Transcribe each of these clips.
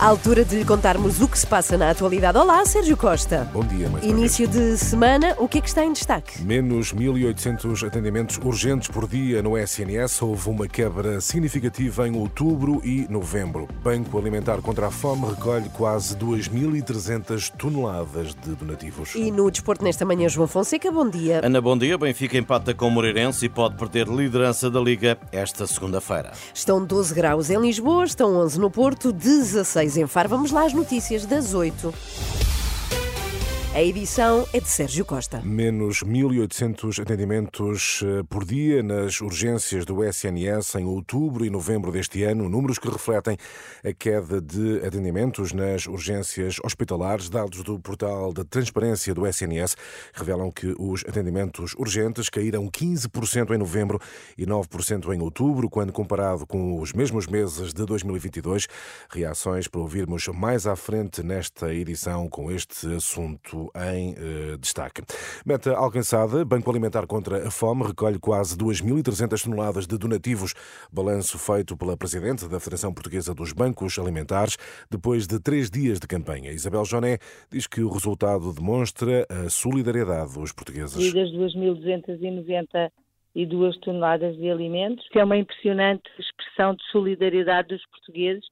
À altura de lhe contarmos o que se passa na atualidade. Olá, Sérgio Costa. Bom dia, mais Início de semana, o que é que está em destaque? Menos 1.800 atendimentos urgentes por dia no SNS. Houve uma quebra significativa em outubro e novembro. Banco Alimentar contra a Fome recolhe quase 2.300 toneladas de donativos. E no desporto nesta manhã, João Fonseca, bom dia. Ana, bom dia. Benfica empata com o Moreirense e pode perder liderança da Liga esta segunda-feira. Estão 12 graus em Lisboa, estão 11 no Porto, 16 Faro. Vamos lá às notícias das 8. A edição é de Sérgio Costa. Menos 1.800 atendimentos eh, por dia nas urgências do SNS em outubro e novembro deste ano, números que refletem a queda de atendimentos nas urgências hospitalares. Dados do portal de transparência do SNS revelam que os atendimentos urgentes caíram 15% em novembro e 9% em outubro, quando comparado com os mesmos meses de 2022. Reações para ouvirmos mais à frente nesta edição com este assunto em eh, destaque. Meta alcançada, Banco Alimentar contra a Fome recolhe quase 2.300 toneladas de donativos. Balanço feito pela Presidente da Federação Portuguesa dos Bancos Alimentares, depois de três dias de campanha. Isabel Joné diz que o resultado demonstra a solidariedade dos portugueses. das 2.292 toneladas de alimentos, que é uma impressionante expressão de solidariedade dos portugueses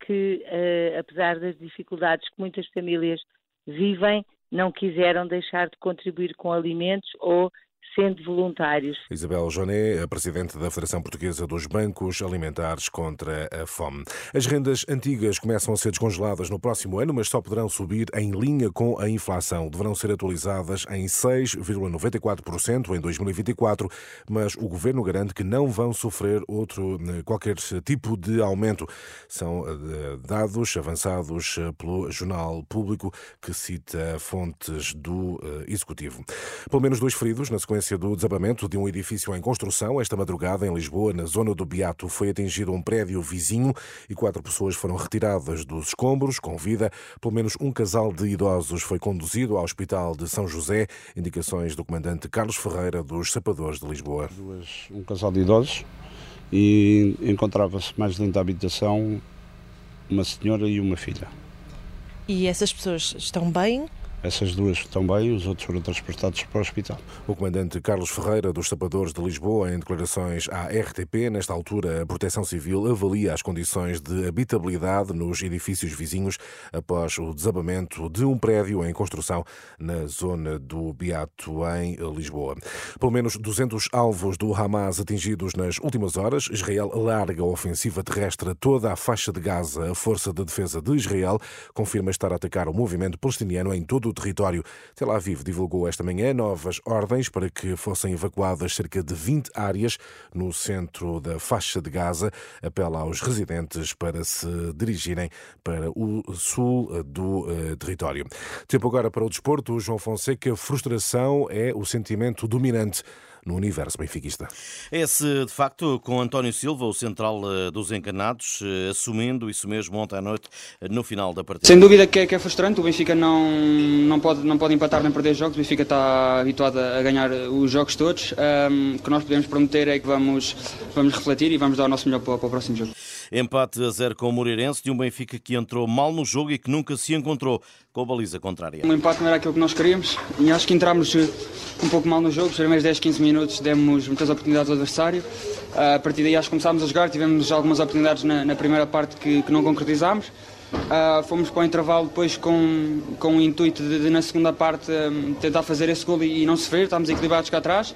que, eh, apesar das dificuldades que muitas famílias vivem, não quiseram deixar de contribuir com alimentos ou sendo voluntários. Isabel Joné, a presidente da Federação Portuguesa dos Bancos Alimentares contra a Fome. As rendas antigas começam a ser descongeladas no próximo ano, mas só poderão subir em linha com a inflação. Deverão ser atualizadas em 6,94% em 2024, mas o governo garante que não vão sofrer outro qualquer tipo de aumento. São eh, dados avançados eh, pelo Jornal Público que cita fontes do eh, Executivo. Pelo menos dois feridos na sequência do desabamento de um edifício em construção. Esta madrugada, em Lisboa, na zona do Beato, foi atingido um prédio vizinho e quatro pessoas foram retiradas dos escombros com vida. Pelo menos um casal de idosos foi conduzido ao Hospital de São José. Indicações do comandante Carlos Ferreira dos Sapadores de Lisboa. Duas, um casal de idosos e encontrava-se mais dentro da habitação uma senhora e uma filha. E essas pessoas estão bem? Essas duas estão bem, os outros foram transportados para o hospital. O comandante Carlos Ferreira, dos Sapadores de Lisboa, em declarações à RTP, nesta altura a Proteção Civil avalia as condições de habitabilidade nos edifícios vizinhos após o desabamento de um prédio em construção na zona do Beato, em Lisboa. Pelo menos 200 alvos do Hamas atingidos nas últimas horas. Israel larga a ofensiva terrestre toda a faixa de Gaza. A Força de Defesa de Israel confirma estar a atacar o movimento palestiniano em todo o território. Tel Aviv divulgou esta manhã novas ordens para que fossem evacuadas cerca de 20 áreas no centro da faixa de Gaza. Apela aos residentes para se dirigirem para o sul do uh, território. Tempo agora para o desporto. João Fonseca, frustração é o sentimento dominante no universo benfiquista. Esse, de facto, com António Silva, o central eh, dos encanados, eh, assumindo isso mesmo ontem à noite, no final da partida. Sem dúvida que é, que é frustrante, o Benfica não, não, pode, não pode empatar nem perder jogos, o Benfica está habituado a ganhar os jogos todos. Um, o que nós podemos prometer é que vamos, vamos refletir e vamos dar o nosso melhor para, para o próximo jogo. Empate a zero com o Moreirense, de um Benfica que entrou mal no jogo e que nunca se encontrou com a baliza contrária. O empate não era aquilo que nós queríamos e acho que entramos um pouco mal no jogo. Os primeiros 10, 15 minutos demos muitas oportunidades ao adversário. A partir daí acho que começámos a jogar, tivemos algumas oportunidades na, na primeira parte que, que não concretizámos. Uh, fomos para o intervalo depois com, com o intuito de, de na segunda parte um, tentar fazer esse gol e, e não sofrer, estávamos equilibrados cá atrás.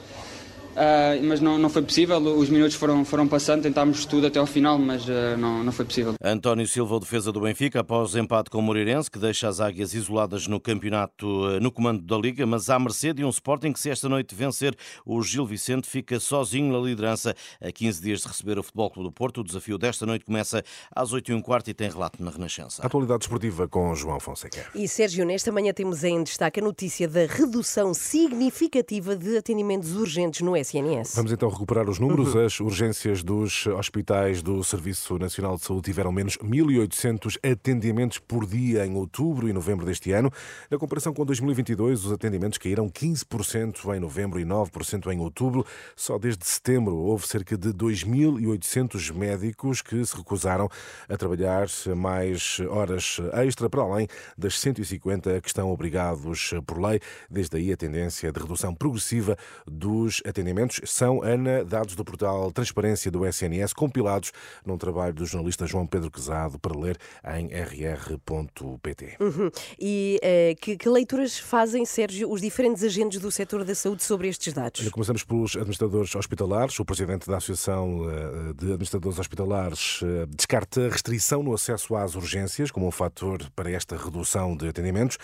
Uh, mas não, não foi possível, os minutos foram, foram passando, tentámos tudo até ao final, mas uh, não, não foi possível. António Silva, o defesa do Benfica, após empate com o Moreirense, que deixa as águias isoladas no campeonato, uh, no comando da Liga, mas à mercê de um Sporting que, se esta noite vencer o Gil Vicente, fica sozinho na liderança a 15 dias de receber o Futebol Clube do Porto. O desafio desta noite começa às 8h15 e tem relato na Renascença. Atualidade esportiva com João Fonseca. E Sérgio, nesta manhã temos em destaque a notícia da redução significativa de atendimentos urgentes no SNS. Vamos então recuperar os números. As urgências dos hospitais do Serviço Nacional de Saúde tiveram menos 1.800 atendimentos por dia em outubro e novembro deste ano. Na comparação com 2022, os atendimentos caíram 15% em novembro e 9% em outubro. Só desde setembro houve cerca de 2.800 médicos que se recusaram a trabalhar mais horas extra, para além das 150 que estão obrigados por lei. Desde aí a tendência de redução progressiva dos atendimentos são, Ana, dados do portal Transparência do SNS, compilados num trabalho do jornalista João Pedro Quezado para ler em rr.pt. Uhum. E uh, que, que, leituras fazem, Sérgio, os diferentes agentes do setor da saúde sobre estes dados? Começamos pelos administradores hospitalares. O presidente da Associação eh, de Administradores Hospitalares eh, descarta a restrição no acesso às urgências como um fator para esta redução de atendimentos.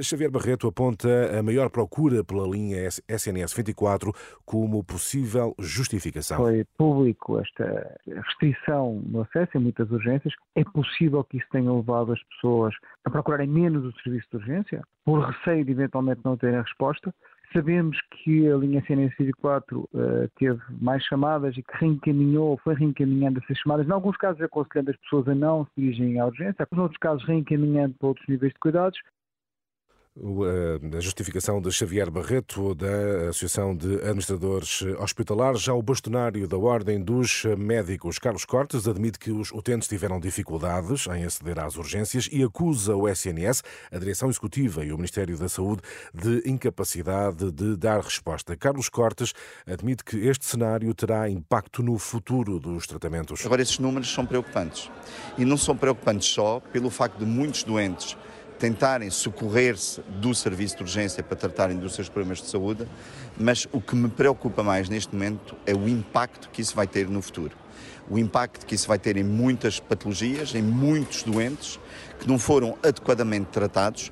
Xavier Barreto aponta a maior procura pela linha SNS 24 como possível justificação. Foi público esta restrição no acesso em muitas urgências. É possível que isso tenha levado as pessoas a procurarem menos o serviço de urgência, por receio de eventualmente não terem resposta. Sabemos que a linha SNS 24 uh, teve mais chamadas e que reencaminhou, foi reencaminhando essas chamadas, em alguns casos aconselhando as pessoas a não se dirigirem à urgência, em outros casos reencaminhando para outros níveis de cuidados, a justificação de Xavier Barreto, da Associação de Administradores Hospitalares. Já o bastonário da Ordem dos Médicos, Carlos Cortes, admite que os utentes tiveram dificuldades em aceder às urgências e acusa o SNS, a Direção Executiva e o Ministério da Saúde de incapacidade de dar resposta. Carlos Cortes admite que este cenário terá impacto no futuro dos tratamentos. Agora, esses números são preocupantes. E não são preocupantes só pelo facto de muitos doentes tentarem socorrer-se do serviço de urgência para tratarem dos seus problemas de saúde, mas o que me preocupa mais neste momento é o impacto que isso vai ter no futuro. O impacto que isso vai ter em muitas patologias, em muitos doentes que não foram adequadamente tratados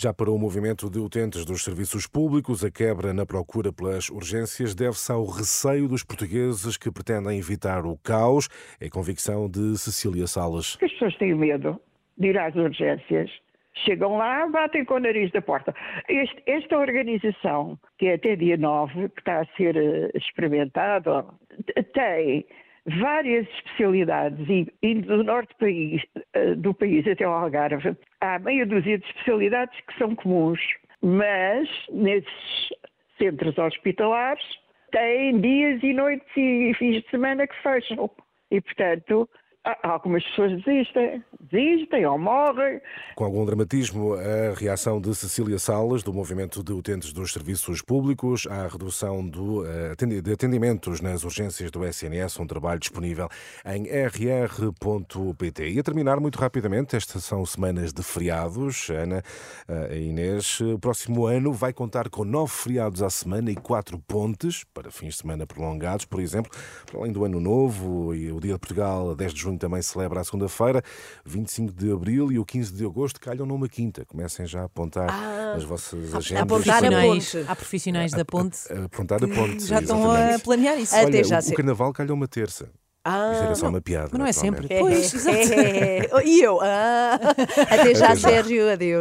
já para o movimento de utentes dos serviços públicos, a quebra na procura pelas urgências deve-se ao receio dos portugueses que pretendem evitar o caos. É convicção de Cecília Salas. As pessoas têm medo de ir às urgências Chegam lá, batem com o nariz da porta. Este, esta organização, que é até dia 9, que está a ser uh, experimentada, tem várias especialidades e, do norte do país, uh, do país até ao Algarve, há meia dúzia de especialidades que são comuns, mas nesses centros hospitalares têm dias e noites e fins de semana que fecham. E, portanto, algumas pessoas desistem, desistem ou morrem. Com algum dramatismo, a reação de Cecília Salas, do Movimento de Utentes dos Serviços Públicos, à redução do, eh, de atendimentos nas urgências do SNS, um trabalho disponível em rr.pt. E a terminar muito rapidamente, estas são semanas de feriados. Ana eh, e Inês, o próximo ano vai contar com nove feriados à semana e quatro pontes, para fins de semana prolongados, por exemplo, para além do Ano Novo e o Dia de Portugal, 10 de junho também celebra a segunda-feira, 25 de abril e o 15 de agosto calham numa quinta. Comecem já a apontar ah, as vossas agendas. Apontar a ponte. Há profissionais da ponte. A, a, apontar a ponte. Já estão a planear isso. Olha, Até já o, o carnaval calhou uma terça. Ah, Isto era só uma piada. Mas não é sempre. É, pois, é, é, e eu? Ah, até já, Sérgio. Adeus.